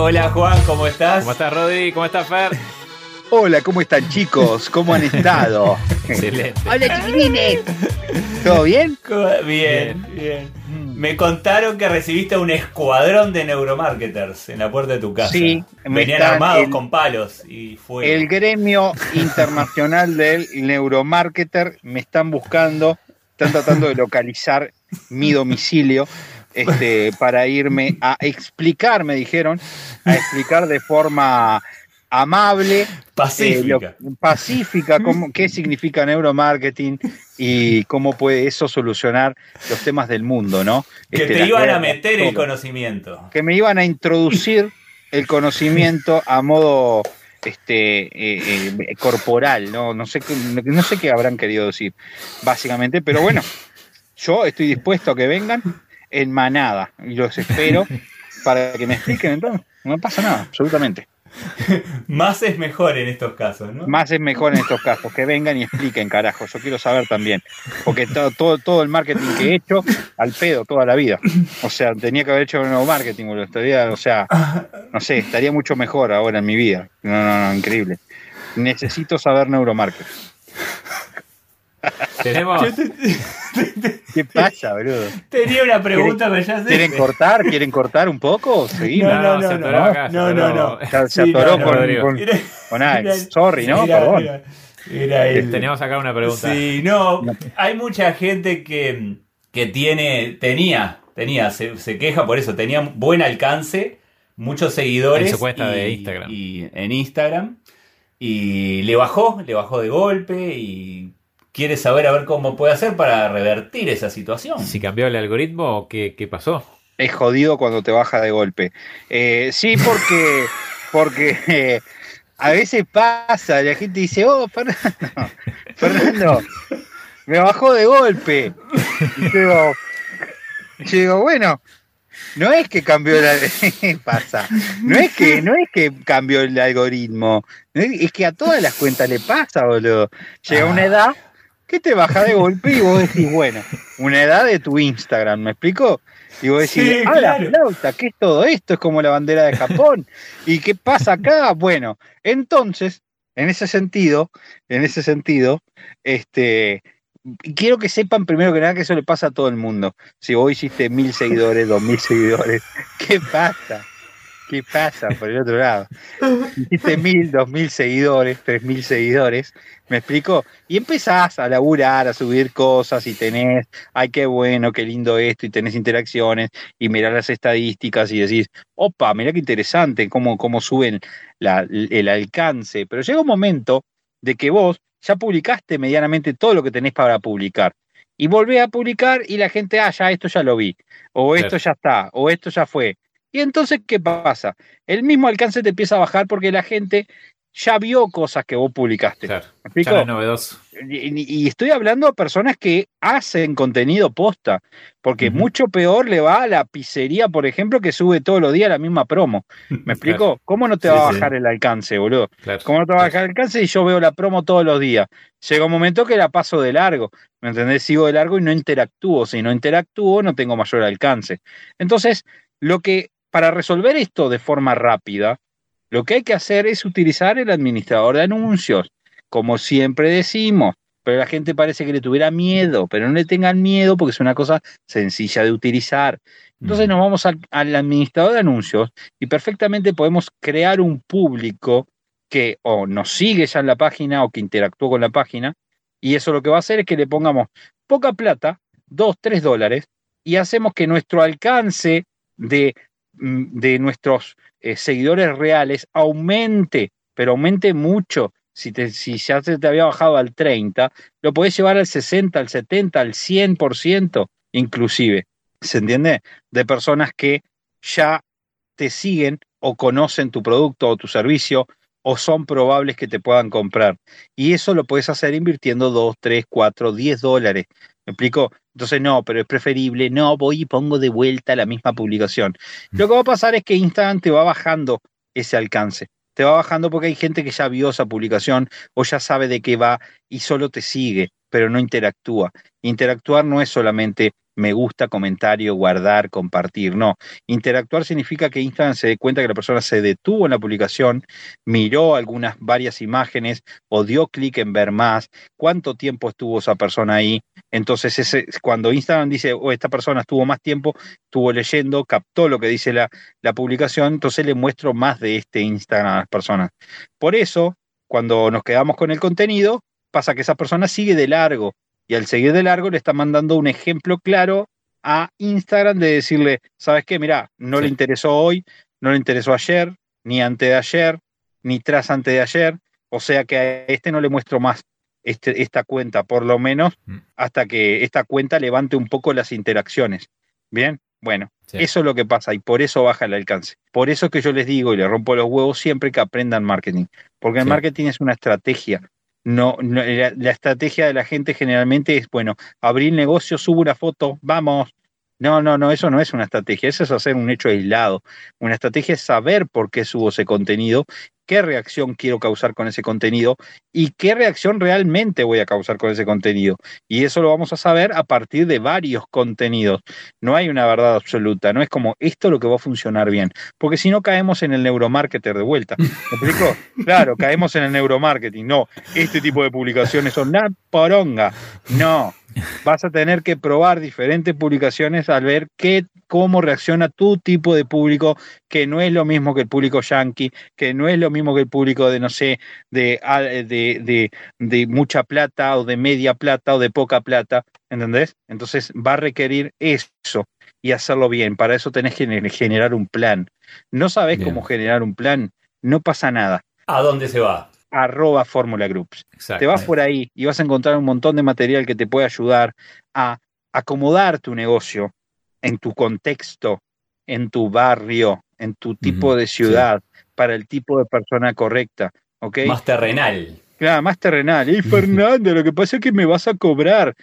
Hola Juan, ¿cómo estás? ¿Cómo estás Rodri? ¿Cómo estás Fer? Hola, ¿cómo están chicos? ¿Cómo han estado? Excelente. Hola chiquilines. ¿Todo bien? Bien, bien. Me contaron que recibiste un escuadrón de neuromarketers en la puerta de tu casa. Sí, me venían armados el- con palos y fue. El gremio internacional del neuromarketer me están buscando, están tratando de localizar mi domicilio este, para irme a explicar, me dijeron, a explicar de forma amable, pacífica. eh, lo- pacífica, cómo, qué significa neuromarketing y cómo puede eso solucionar los temas del mundo, ¿no? que Este, te iban a meter el conocimiento. que me iban a introducir el conocimiento a modo este eh, eh, corporal, no no sé qué, no sé qué habrán querido decir básicamente, pero bueno, yo estoy dispuesto a que vengan en manada y los espero para que me expliquen entonces, no pasa nada, absolutamente. Más es mejor en estos casos, ¿no? Más es mejor en estos casos, que vengan y expliquen, carajo, yo quiero saber también, porque todo, todo, todo el marketing que he hecho, al pedo toda la vida. O sea, tenía que haber hecho un nuevo marketing, boludo. Estaría, o sea, no sé, estaría mucho mejor ahora en mi vida. No, no, no, increíble. Necesito saber neuromarketing. Tenemos. ¿Qué pasa, boludo? Tenía una pregunta, pero ya sé. ¿Quieren cortar? ¿Quieren cortar un poco? Seguimos. No, no, se no, atoró no, acá, se no, no, atoró. no. Se, se Sí, atoró no, no, con, Rodrigo. con, Era- con Alex. Sorry, ¿no? era- Perdón. era- era el- Teníamos acá una pregunta. Sí, no, hay mucha gente que, que tiene, tenía, tenía, se, se queja por eso, tenía buen alcance, muchos seguidores. En su cuenta y- de Instagram. Y en Instagram. Y le bajó, le bajó de golpe y quiere saber a ver cómo puede hacer para revertir esa situación. Si cambió el algoritmo o qué, qué pasó. es jodido cuando te baja de golpe. Eh, sí, porque, porque eh, a veces pasa, la gente dice, oh, Fernando, Fernando, me bajó de golpe. Y yo digo, yo digo, bueno, no es que cambió la pasa, no es que, no es que cambió el algoritmo, es, es que a todas las cuentas le pasa, boludo. Llega una edad que te baja de golpe y vos decís, bueno, una edad de tu Instagram, ¿me explico? Y vos decís, Sí, ah, la flauta, ¿qué es todo esto? Es como la bandera de Japón. ¿Y qué pasa acá? Bueno, entonces, en ese sentido, en ese sentido, este, quiero que sepan primero que nada que eso le pasa a todo el mundo. Si vos hiciste mil seguidores, dos mil seguidores, ¿qué pasa? ¿Qué pasa por el otro lado? Hiciste mil, dos mil seguidores, tres mil seguidores, ¿me explico? Y empezás a laburar, a subir cosas y tenés, ay, qué bueno, qué lindo esto, y tenés interacciones, y mirás las estadísticas y decís, opa, mirá qué interesante cómo, cómo suben la- el alcance. Pero llega un momento de que vos ya publicaste medianamente todo lo que tenés para publicar. Y volvés a publicar y la gente, ah, ya esto ya lo vi, o esto ya está, o esto ya fue. Y entonces, ¿qué pasa? El mismo alcance te empieza a bajar porque la gente ya vio cosas que vos publicaste. Claro. Ya no es novedoso. Y, y estoy hablando a personas que hacen contenido posta, porque mucho peor le va a la pizzería, por ejemplo, que sube todos los días la misma promo. ¿Me explico? Claro. ¿Cómo no te Sí, va a sí. bajar el alcance, boludo? Claro. ¿Cómo no te va a bajar el alcance? Y yo veo la promo todos los días. Llega un momento que la paso de largo, ¿me entendés? Sigo de largo y no interactúo. Si no interactúo, no tengo mayor alcance. Entonces, lo que, para resolver esto de forma rápida, lo que hay que hacer es utilizar el administrador de anuncios, como siempre decimos. Pero la gente parece que le tuviera miedo, pero no le tengan miedo porque es una cosa sencilla de utilizar. Entonces nos vamos al, al administrador de anuncios y perfectamente podemos crear un público que o nos sigue ya en la página o que interactuó con la página. Y eso lo que va a hacer es que le pongamos poca plata, dos, tres dólares, y hacemos que nuestro alcance de, de nuestros eh, seguidores reales aumente, pero aumente mucho. Si, te, si ya se te había bajado al 30, lo podés llevar al 60, al 70, al 100% inclusive. ¿Se entiende? De personas que ya te siguen o conocen tu producto o tu servicio o son probables que te puedan comprar. Y eso lo puedes hacer invirtiendo 2, 3, 4, 10 dólares. ¿Me explico? Entonces, no, pero es preferible, no, voy y pongo de vuelta la misma publicación. Lo que va a pasar es que Instagram te va bajando ese alcance. Te va bajando porque hay gente que ya vio esa publicación o ya sabe de qué va y solo te sigue, pero no interactúa. Interactuar no es solamente me gusta, comentario, guardar, compartir. No, interactuar significa que Instagram se dé cuenta que la persona se detuvo en la publicación, miró algunas varias imágenes o dio clic en ver más, cuánto tiempo estuvo esa persona ahí. Entonces, cuando Instagram dice, oh, esta persona estuvo más tiempo, estuvo leyendo, captó lo que dice la, la publicación, entonces le muestro más de este Instagram a las personas. Por eso, cuando nos quedamos con el contenido, pasa que esa persona sigue de largo y al seguir de largo le está mandando un ejemplo claro a Instagram de decirle, ¿sabes qué? Mira, no le interesó hoy, no le interesó ayer, ni antes de ayer, ni tras antes de ayer, o sea que a este no le muestro más este, esta cuenta, por lo menos Mm. hasta que esta cuenta levante un poco las interacciones. Bien, bueno, Sí. eso es lo que pasa y por eso baja el alcance. Por eso es que yo les digo y les rompo los huevos siempre que aprendan marketing, porque el Sí. marketing es una estrategia. No, no, la, estrategia de la gente generalmente es, bueno, abrir negocio, subo una foto, vamos. No, no, no, eso no es una estrategia, eso es hacer un hecho aislado. Una estrategia es saber por qué subo ese contenido, qué reacción quiero causar con ese contenido y qué reacción realmente voy a causar con ese contenido. Y eso lo vamos a saber a partir de varios contenidos. No hay una verdad absoluta, no es como esto es lo que va a funcionar bien, porque si no caemos en el neuromarketer de vuelta. ¿Me explico? Claro, caemos en el neuromarketing. No, este tipo de publicaciones son una poronga. No, vas a tener que probar diferentes publicaciones al ver qué, cómo reacciona tu tipo de público, que no es lo mismo que el público yankee, que no es lo mismo que el público de, no sé, de, ah, de, de, de mucha plata o de media plata o de poca plata, ¿entendés? Entonces va a requerir eso y hacerlo bien. Para eso tenés que gener- generar un plan. No sabés Bien. cómo generar un plan, no pasa nada. ¿A dónde se va? Arroba Fórmula Groups. Exacto. Te vas por ahí y vas a encontrar un montón de material que te puede ayudar a acomodar tu negocio en tu contexto, en tu barrio, en tu tipo de ciudad, para el tipo de persona correcta. ¿Ok? Más terrenal. Claro, más terrenal. Y Fernando, lo que pasa es que me vas a cobrar.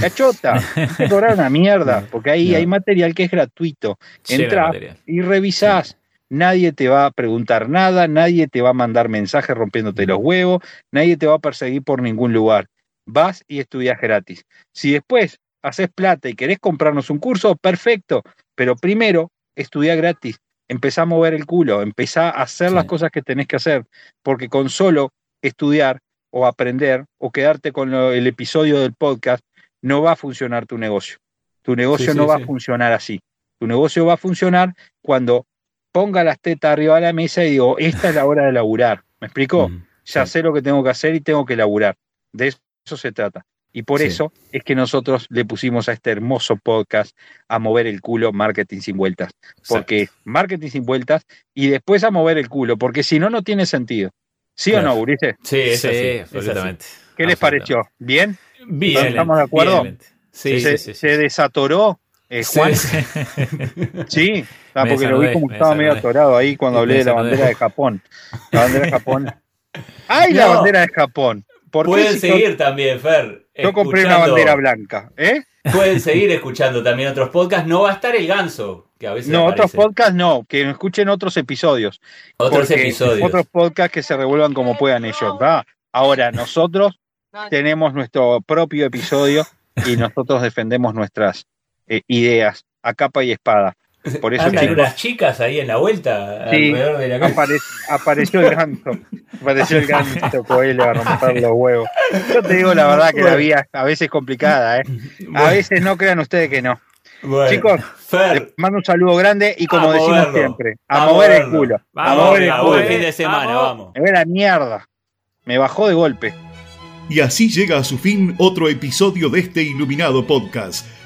La chota, te cobrar una mierda, porque ahí No. hay material que es gratuito. Entra y revisás. Nadie te va a preguntar nada, nadie te va a mandar mensajes rompiéndote los huevos, nadie te va a perseguir por ningún lugar. Vas y estudias gratis. Si después haces plata y querés comprarnos un curso, perfecto, pero primero estudia gratis. Empezá a mover el culo, empezá a hacer Sí. las cosas que tenés que hacer, porque con solo estudiar o aprender o quedarte con lo- el episodio del podcast no va a funcionar tu negocio. Tu negocio Sí, no sí, va a funcionar así. Tu negocio va a funcionar cuando ponga las tetas arriba de la mesa y digo, esta es la hora de laburar. ¿Me explico? Mm, Ya sé lo que tengo que hacer y tengo que laburar. De eso se trata. Y por Sí. eso es que nosotros le pusimos a este hermoso podcast a mover el culo marketing sin vueltas. Porque marketing sin vueltas y después a mover el culo, porque si no, no tiene sentido. ¿Sí o no, Ulises? Sí, es Sí, así, es así. absolutamente. ¿Qué les pareció? ¿Bien? Bien. ¿Estamos de acuerdo? Sí, ¿Se, sí, sí, se desatoró, eh, Juan? sí. Sí, ah, Me porque lo vi como me estaba medio atorado ahí cuando hablé de la bandera de Japón. La bandera de Japón. ¡Ay, la bandera de Japón! ¿Por qué Pueden si seguir también, Fer. Yo, compré una bandera blanca? ¿Eh? Pueden seguir escuchando también otros podcasts. No va a estar el ganso, que a veces No, otros podcasts no, que escuchen otros episodios. Otros porque episodios. Otros podcasts que se revuelvan como puedan ellos. ¿va? Ahora, nosotros tenemos nuestro propio episodio y nosotros defendemos nuestras eh, ideas a capa y espada. Por eso, Andan unas chicas ahí en la vuelta Sí. alrededor de la calle. apare- apareció el ganso. Apareció el ganso Coelho a romper los huevos. Yo te digo la verdad que la vida a veces es complicada, ¿eh? A veces no crean ustedes que no. bueno. Chicos, Fer, les mando un saludo grande y como decimos moverlo. siempre, a, A mover el culo. A mover el culo. fin de semana, Vamos. vamos. Me ve la mierda. Me bajó de golpe. Y así llega a su fin otro episodio de este iluminado podcast.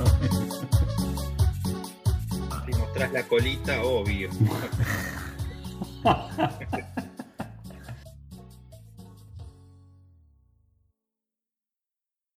colita, obvio.